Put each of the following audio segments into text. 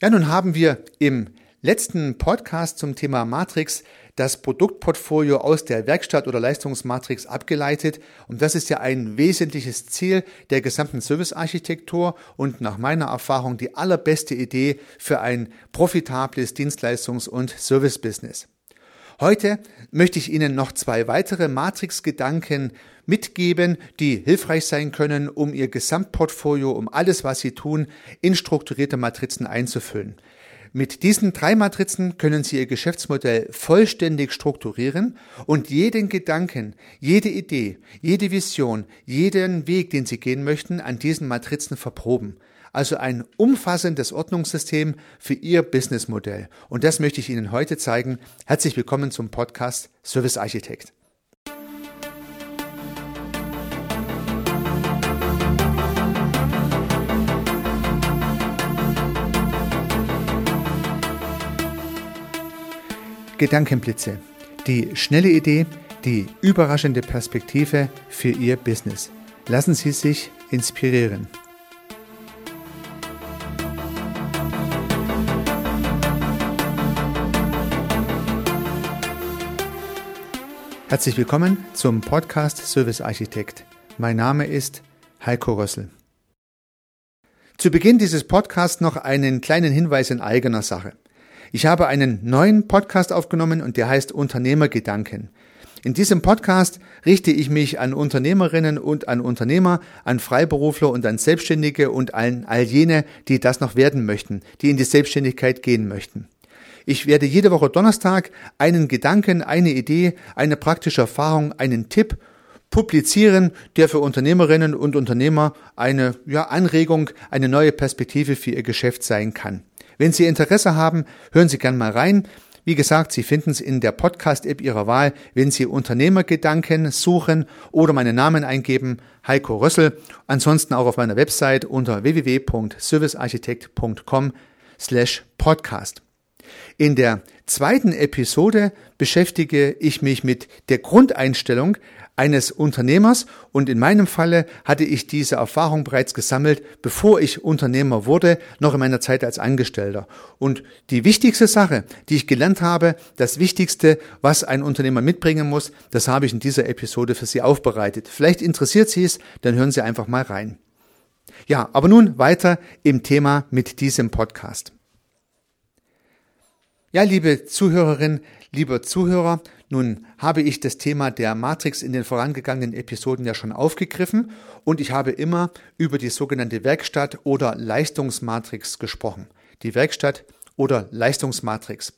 Ja, nun haben wir im letzten Podcast zum Thema Matrix das Produktportfolio aus der Werkstatt oder Leistungsmatrix abgeleitet. Und das ist ja ein wesentliches Ziel der gesamten Servicearchitektur und nach meiner Erfahrung die allerbeste Idee für ein profitables Dienstleistungs- und Servicebusiness. Heute möchte ich Ihnen noch zwei weitere Matrix-Gedanken mitgeben, die hilfreich sein können, um Ihr Gesamtportfolio, um alles, was Sie tun, in strukturierte Matrizen einzufüllen. Mit diesen drei Matrizen können Sie Ihr Geschäftsmodell vollständig strukturieren und jeden Gedanken, jede Idee, jede Vision, jeden Weg, den Sie gehen möchten, an diesen Matrizen verproben also ein umfassendes Ordnungssystem für Ihr Businessmodell. Und das möchte ich Ihnen heute zeigen. Herzlich willkommen zum Podcast Service Architekt. Gedankenblitze. Die schnelle Idee, die überraschende Perspektive für Ihr Business. Lassen Sie sich inspirieren. Herzlich willkommen zum Podcast Service Architekt. Mein Name ist Heiko Rössel. Zu Beginn dieses Podcasts noch einen kleinen Hinweis in eigener Sache. Ich habe einen neuen Podcast aufgenommen und der heißt Unternehmergedanken. In diesem Podcast richte ich mich an Unternehmerinnen und an Unternehmer, an Freiberufler und an Selbstständige und an all jene, die das noch werden möchten, die in die Selbstständigkeit gehen möchten. Ich werde jede Woche Donnerstag einen Gedanken, eine Idee, eine praktische Erfahrung, einen Tipp publizieren, der für Unternehmerinnen und Unternehmer eine ja, Anregung, eine neue Perspektive für ihr Geschäft sein kann. Wenn Sie Interesse haben, hören Sie gern mal rein. Wie gesagt, Sie finden es in der Podcast-App Ihrer Wahl, wenn Sie Unternehmergedanken suchen oder meinen Namen eingeben, Heiko Rössel. Ansonsten auch auf meiner Website unter www.servicearchitekt.com slash podcast. In der zweiten Episode beschäftige ich mich mit der Grundeinstellung eines Unternehmers und in meinem Falle hatte ich diese Erfahrung bereits gesammelt, bevor ich Unternehmer wurde, noch in meiner Zeit als Angestellter. Und die wichtigste Sache, die ich gelernt habe, das Wichtigste, was ein Unternehmer mitbringen muss, das habe ich in dieser Episode für Sie aufbereitet. Vielleicht interessiert Sie es, dann hören Sie einfach mal rein. Ja, aber nun weiter im Thema mit diesem Podcast. Ja, liebe Zuhörerin, lieber Zuhörer, nun habe ich das Thema der Matrix in den vorangegangenen Episoden ja schon aufgegriffen und ich habe immer über die sogenannte Werkstatt oder Leistungsmatrix gesprochen. Die Werkstatt oder Leistungsmatrix.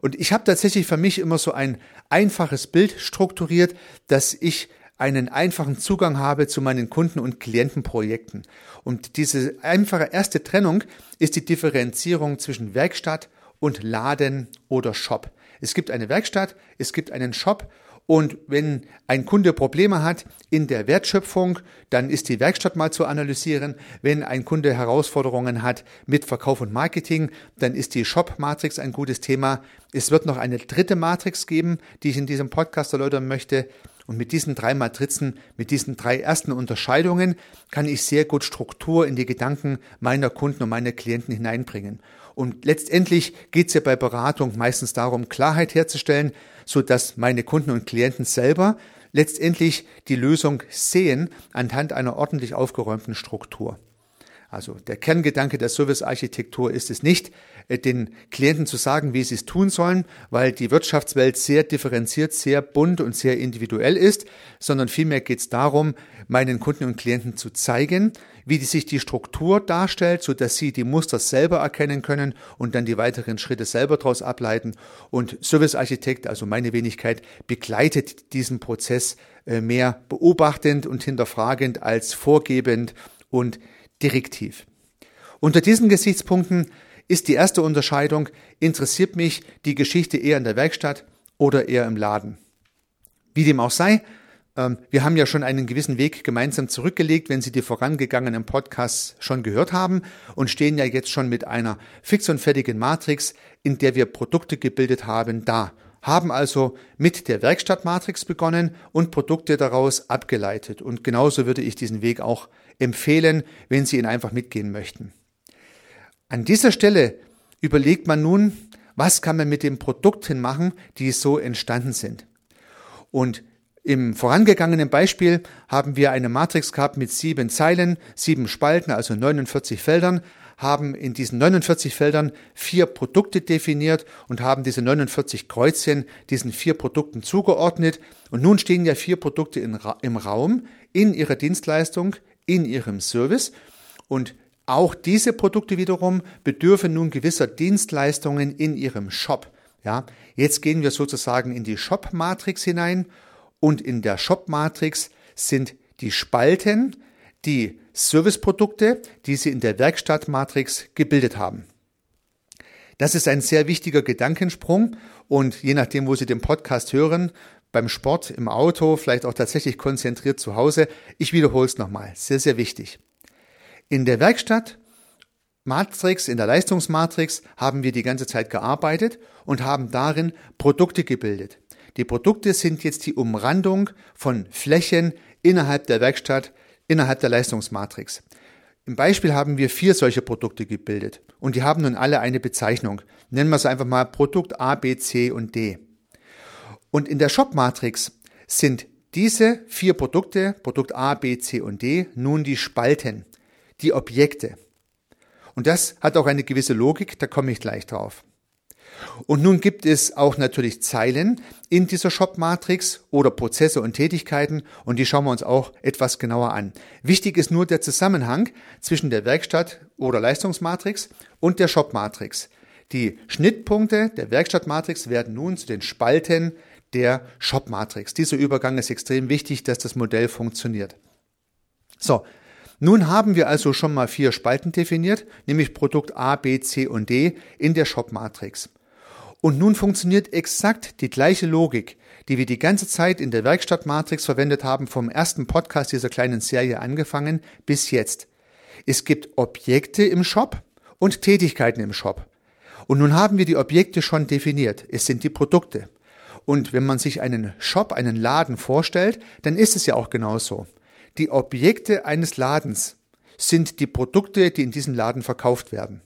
Und ich habe tatsächlich für mich immer so ein einfaches Bild strukturiert, dass ich einen einfachen Zugang habe zu meinen Kunden- und Klientenprojekten. Und diese einfache erste Trennung ist die Differenzierung zwischen Werkstatt und Laden oder Shop. Es gibt eine Werkstatt, es gibt einen Shop und wenn ein Kunde Probleme hat in der Wertschöpfung, dann ist die Werkstatt mal zu analysieren. Wenn ein Kunde Herausforderungen hat mit Verkauf und Marketing, dann ist die Shop-Matrix ein gutes Thema. Es wird noch eine dritte Matrix geben, die ich in diesem Podcast erläutern möchte. Und mit diesen drei Matrizen, mit diesen drei ersten Unterscheidungen kann ich sehr gut Struktur in die Gedanken meiner Kunden und meiner Klienten hineinbringen. Und letztendlich geht es ja bei Beratung meistens darum, Klarheit herzustellen, so dass meine Kunden und Klienten selber letztendlich die Lösung sehen anhand einer ordentlich aufgeräumten Struktur. Also der Kerngedanke der Servicearchitektur ist es nicht, äh, den Klienten zu sagen, wie sie es tun sollen, weil die Wirtschaftswelt sehr differenziert, sehr bunt und sehr individuell ist, sondern vielmehr geht es darum, meinen Kunden und Klienten zu zeigen, wie die sich die Struktur darstellt, so dass sie die Muster selber erkennen können und dann die weiteren Schritte selber daraus ableiten. Und Servicearchitekt, also meine Wenigkeit, begleitet diesen Prozess äh, mehr beobachtend und hinterfragend als vorgebend und direktiv. Unter diesen Gesichtspunkten ist die erste Unterscheidung, interessiert mich die Geschichte eher in der Werkstatt oder eher im Laden. Wie dem auch sei, ähm, wir haben ja schon einen gewissen Weg gemeinsam zurückgelegt, wenn Sie die vorangegangenen Podcasts schon gehört haben und stehen ja jetzt schon mit einer fix und fertigen Matrix, in der wir Produkte gebildet haben, da haben also mit der Werkstattmatrix begonnen und Produkte daraus abgeleitet. Und genauso würde ich diesen Weg auch empfehlen, wenn Sie ihn einfach mitgehen möchten. An dieser Stelle überlegt man nun, was kann man mit den Produkten machen, die so entstanden sind. Und im vorangegangenen Beispiel haben wir eine Matrix gehabt mit sieben Zeilen, sieben Spalten, also 49 Feldern, haben in diesen 49 Feldern vier Produkte definiert und haben diese 49 Kreuzchen diesen vier Produkten zugeordnet. Und nun stehen ja vier Produkte in, im Raum, in ihrer Dienstleistung, in ihrem Service. Und auch diese Produkte wiederum bedürfen nun gewisser Dienstleistungen in ihrem Shop. Ja, jetzt gehen wir sozusagen in die Shop-Matrix hinein und in der Shop-Matrix sind die Spalten, die Serviceprodukte, die Sie in der Werkstattmatrix gebildet haben. Das ist ein sehr wichtiger Gedankensprung und je nachdem, wo Sie den Podcast hören, beim Sport, im Auto, vielleicht auch tatsächlich konzentriert zu Hause, ich wiederhole es nochmal, sehr, sehr wichtig. In der Werkstatt Matrix, in der Leistungsmatrix haben wir die ganze Zeit gearbeitet und haben darin Produkte gebildet. Die Produkte sind jetzt die Umrandung von Flächen innerhalb der Werkstatt, innerhalb der Leistungsmatrix. Im Beispiel haben wir vier solche Produkte gebildet und die haben nun alle eine Bezeichnung. Nennen wir es einfach mal Produkt A, B, C und D. Und in der Shop-Matrix sind diese vier Produkte, Produkt A, B, C und D, nun die Spalten, die Objekte. Und das hat auch eine gewisse Logik, da komme ich gleich drauf. Und nun gibt es auch natürlich Zeilen in dieser Shop-Matrix oder Prozesse und Tätigkeiten und die schauen wir uns auch etwas genauer an. Wichtig ist nur der Zusammenhang zwischen der Werkstatt- oder Leistungsmatrix und der Shop-Matrix. Die Schnittpunkte der Werkstattmatrix werden nun zu den Spalten der Shop-Matrix. Dieser Übergang ist extrem wichtig, dass das Modell funktioniert. So, nun haben wir also schon mal vier Spalten definiert, nämlich Produkt A, B, C und D in der Shop-Matrix. Und nun funktioniert exakt die gleiche Logik, die wir die ganze Zeit in der Werkstattmatrix verwendet haben, vom ersten Podcast dieser kleinen Serie angefangen bis jetzt. Es gibt Objekte im Shop und Tätigkeiten im Shop. Und nun haben wir die Objekte schon definiert. Es sind die Produkte. Und wenn man sich einen Shop, einen Laden vorstellt, dann ist es ja auch genauso. Die Objekte eines Ladens sind die Produkte, die in diesem Laden verkauft werden.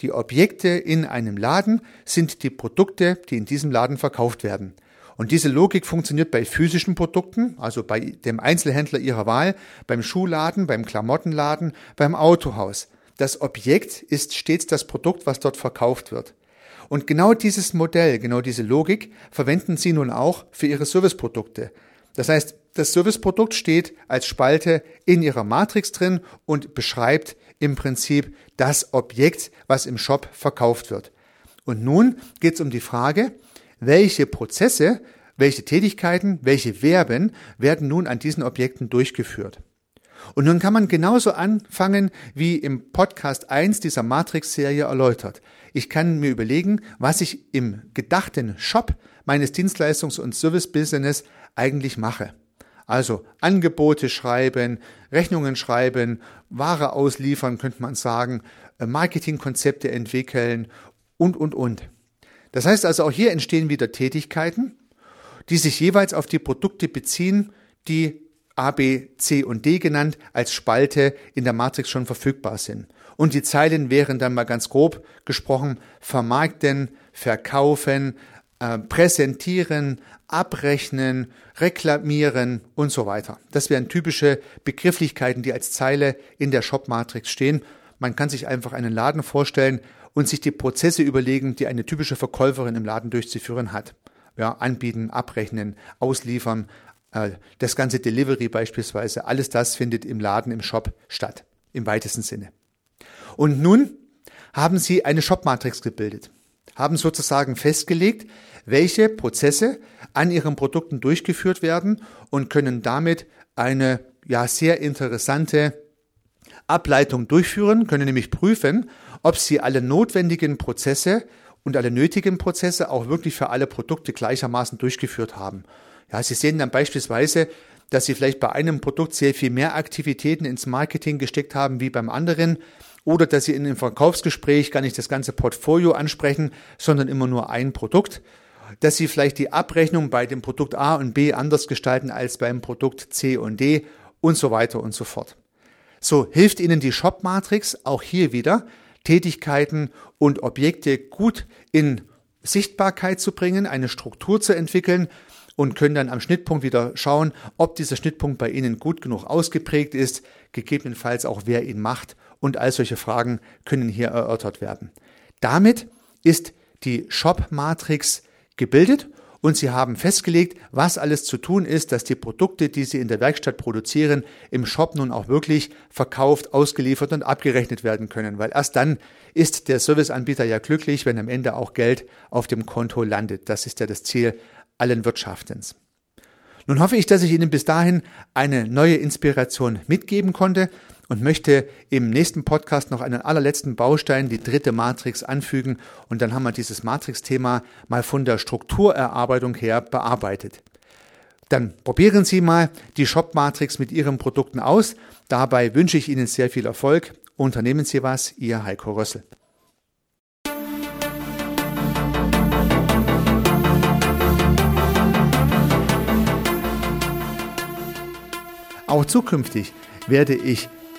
Die Objekte in einem Laden sind die Produkte, die in diesem Laden verkauft werden. Und diese Logik funktioniert bei physischen Produkten, also bei dem Einzelhändler Ihrer Wahl, beim Schuhladen, beim Klamottenladen, beim Autohaus. Das Objekt ist stets das Produkt, was dort verkauft wird. Und genau dieses Modell, genau diese Logik verwenden Sie nun auch für Ihre Serviceprodukte. Das heißt, das Serviceprodukt steht als Spalte in Ihrer Matrix drin und beschreibt im Prinzip das Objekt, was im Shop verkauft wird. Und nun geht es um die Frage, welche Prozesse, welche Tätigkeiten, welche Verben werden nun an diesen Objekten durchgeführt. Und nun kann man genauso anfangen, wie im Podcast 1 dieser Matrix-Serie erläutert. Ich kann mir überlegen, was ich im gedachten Shop meines Dienstleistungs- und Service-Business eigentlich mache. Also Angebote schreiben, Rechnungen schreiben, Ware ausliefern, könnte man sagen, äh, Marketingkonzepte entwickeln und, und, und. Das heißt also, auch hier entstehen wieder Tätigkeiten, die sich jeweils auf die Produkte beziehen, die A, B, C und D genannt als Spalte in der Matrix schon verfügbar sind. Und die Zeilen wären dann mal ganz grob gesprochen vermarkten, verkaufen, äh, präsentieren, abrechnen, reklamieren und so weiter. Das wären typische Begrifflichkeiten, die als Zeile in der Shop-Matrix stehen. Man kann sich einfach einen Laden vorstellen und sich die Prozesse überlegen, die eine typische Verkäuferin im Laden durchzuführen hat. Ja, anbieten, abrechnen, ausliefern, äh, das ganze Delivery beispielsweise, alles das findet im Laden, im Shop statt, im weitesten Sinne. Und nun haben Sie eine Shop-Matrix gebildet, haben sozusagen festgelegt, welche Prozesse an ihren Produkten durchgeführt werden und können damit eine ja sehr interessante Ableitung durchführen, können nämlich prüfen, ob sie alle notwendigen Prozesse und alle nötigen Prozesse auch wirklich für alle Produkte gleichermaßen durchgeführt haben. Ja, Sie sehen dann beispielsweise, dass Sie vielleicht bei einem Produkt sehr viel mehr Aktivitäten ins Marketing gesteckt haben wie beim anderen oder dass Sie in einem Verkaufsgespräch gar nicht das ganze Portfolio ansprechen, sondern immer nur ein Produkt dass Sie vielleicht die Abrechnung bei dem Produkt A und B anders gestalten als beim Produkt C und D und so weiter und so fort. So hilft Ihnen die Shop-Matrix auch hier wieder, Tätigkeiten und Objekte gut in Sichtbarkeit zu bringen, eine Struktur zu entwickeln und können dann am Schnittpunkt wieder schauen, ob dieser Schnittpunkt bei Ihnen gut genug ausgeprägt ist, gegebenenfalls auch wer ihn macht und all solche Fragen können hier erörtert werden. Damit ist die Shop-Matrix gebildet und Sie haben festgelegt, was alles zu tun ist, dass die Produkte, die Sie in der Werkstatt produzieren, im Shop nun auch wirklich verkauft, ausgeliefert und abgerechnet werden können, weil erst dann ist der Serviceanbieter ja glücklich, wenn am Ende auch Geld auf dem Konto landet. Das ist ja das Ziel allen Wirtschaftens. Nun hoffe ich, dass ich Ihnen bis dahin eine neue Inspiration mitgeben konnte und möchte im nächsten Podcast noch einen allerletzten Baustein, die dritte Matrix, anfügen. Und dann haben wir dieses Matrix-Thema mal von der Strukturerarbeitung her bearbeitet. Dann probieren Sie mal die Shop-Matrix mit Ihren Produkten aus. Dabei wünsche ich Ihnen sehr viel Erfolg. Unternehmen Sie was, Ihr Heiko Rössel. Auch zukünftig werde ich